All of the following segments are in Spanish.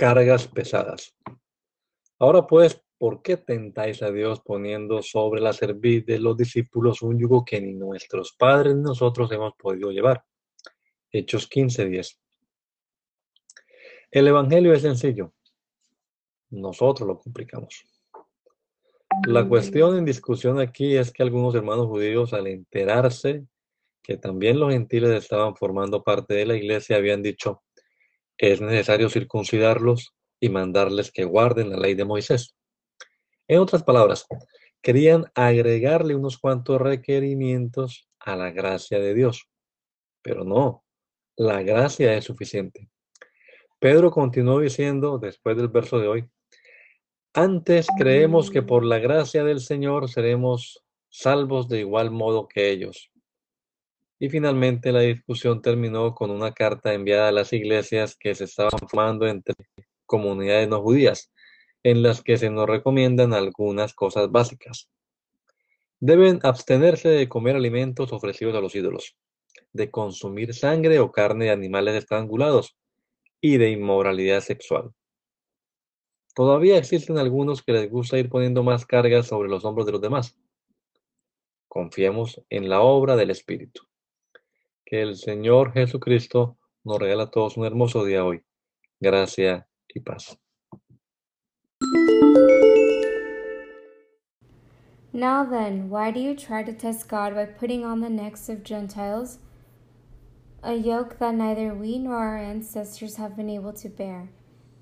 Cargas pesadas. Ahora pues, ¿por qué tentáis a Dios poniendo sobre la cerviz de los discípulos un yugo que ni nuestros padres ni nosotros hemos podido llevar? Hechos 15:10. El Evangelio es sencillo. Nosotros lo complicamos. La cuestión en discusión aquí es que algunos hermanos judíos, al enterarse que también los gentiles estaban formando parte de la iglesia, habían dicho, es necesario circuncidarlos y mandarles que guarden la ley de Moisés. En otras palabras, querían agregarle unos cuantos requerimientos a la gracia de Dios. Pero no, la gracia es suficiente. Pedro continuó diciendo, después del verso de hoy, antes creemos que por la gracia del Señor seremos salvos de igual modo que ellos. Y finalmente la discusión terminó con una carta enviada a las iglesias que se estaban formando entre comunidades no judías, en las que se nos recomiendan algunas cosas básicas. Deben abstenerse de comer alimentos ofrecidos a los ídolos, de consumir sangre o carne de animales estrangulados y de inmoralidad sexual. Todavía existen algunos que les gusta ir poniendo más cargas sobre los hombros de los demás. Confiemos en la obra del Espíritu. Que el Señor Jesucristo nos regala a todos un hermoso día hoy. Gracia y paz. Now then, why do you try to test God by putting on the necks of Gentiles a yoke that neither we nor our ancestors have been able to bear?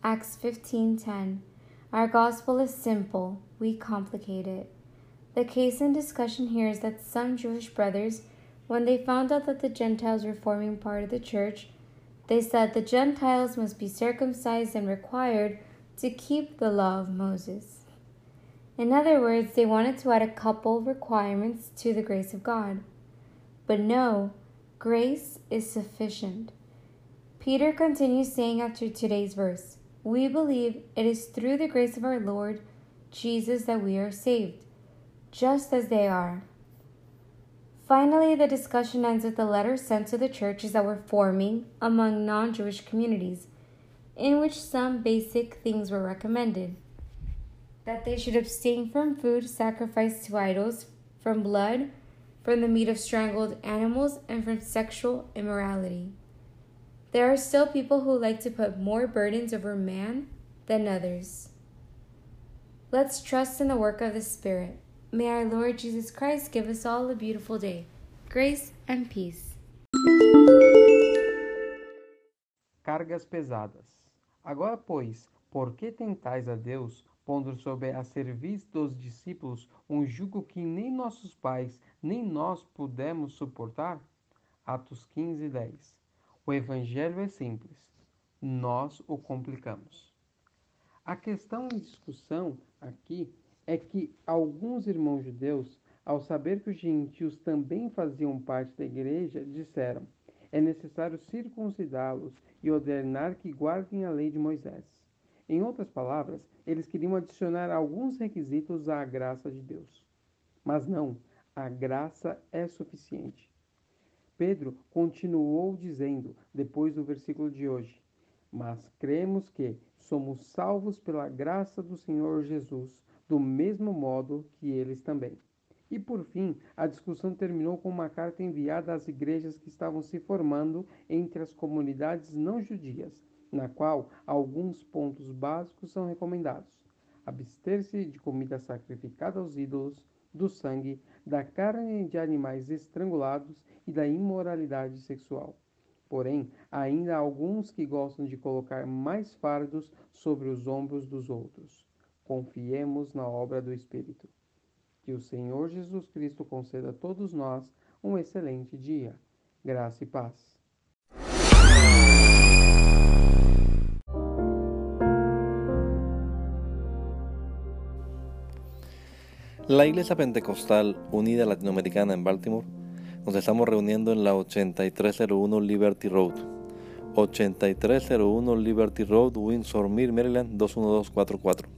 Acts 15:10. Our gospel is simple, we complicate it. The case in discussion here is that some Jewish brothers when they found out that the Gentiles were forming part of the church, they said the Gentiles must be circumcised and required to keep the law of Moses. In other words, they wanted to add a couple requirements to the grace of God. But no, grace is sufficient. Peter continues saying after today's verse, We believe it is through the grace of our Lord Jesus that we are saved, just as they are. Finally, the discussion ends with a letter sent to the churches that were forming among non Jewish communities, in which some basic things were recommended that they should abstain from food sacrificed to idols, from blood, from the meat of strangled animals, and from sexual immorality. There are still people who like to put more burdens over man than others. Let's trust in the work of the Spirit. May our Lord Jesus Christ give us all a beautiful day. Grace and peace. Cargas pesadas. Agora, pois, por que tentais a Deus, pondo sobre a cerviz dos discípulos um jugo que nem nossos pais, nem nós pudemos suportar? Atos 15, 10. O Evangelho é simples, nós o complicamos. A questão em discussão aqui é que alguns irmãos judeus, ao saber que os gentios também faziam parte da igreja, disseram: é necessário circuncidá-los e ordenar que guardem a lei de Moisés. Em outras palavras, eles queriam adicionar alguns requisitos à graça de Deus. Mas não, a graça é suficiente. Pedro continuou dizendo, depois do versículo de hoje: Mas cremos que somos salvos pela graça do Senhor Jesus do mesmo modo que eles também. E por fim, a discussão terminou com uma carta enviada às igrejas que estavam se formando entre as comunidades não judias, na qual alguns pontos básicos são recomendados: abster-se de comida sacrificada aos ídolos, do sangue, da carne de animais estrangulados e da imoralidade sexual. Porém, ainda há alguns que gostam de colocar mais fardos sobre os ombros dos outros. confiemos na obra do Espírito. Que o Senhor Jesus Cristo conceda a todos nós um excelente dia. Graça e paz. La Iglesia Pentecostal Unida Latinoamericana en Baltimore nos estamos reuniendo en la 8301 Liberty Road. 8301 Liberty Road, Windsor Mill, Maryland 21244.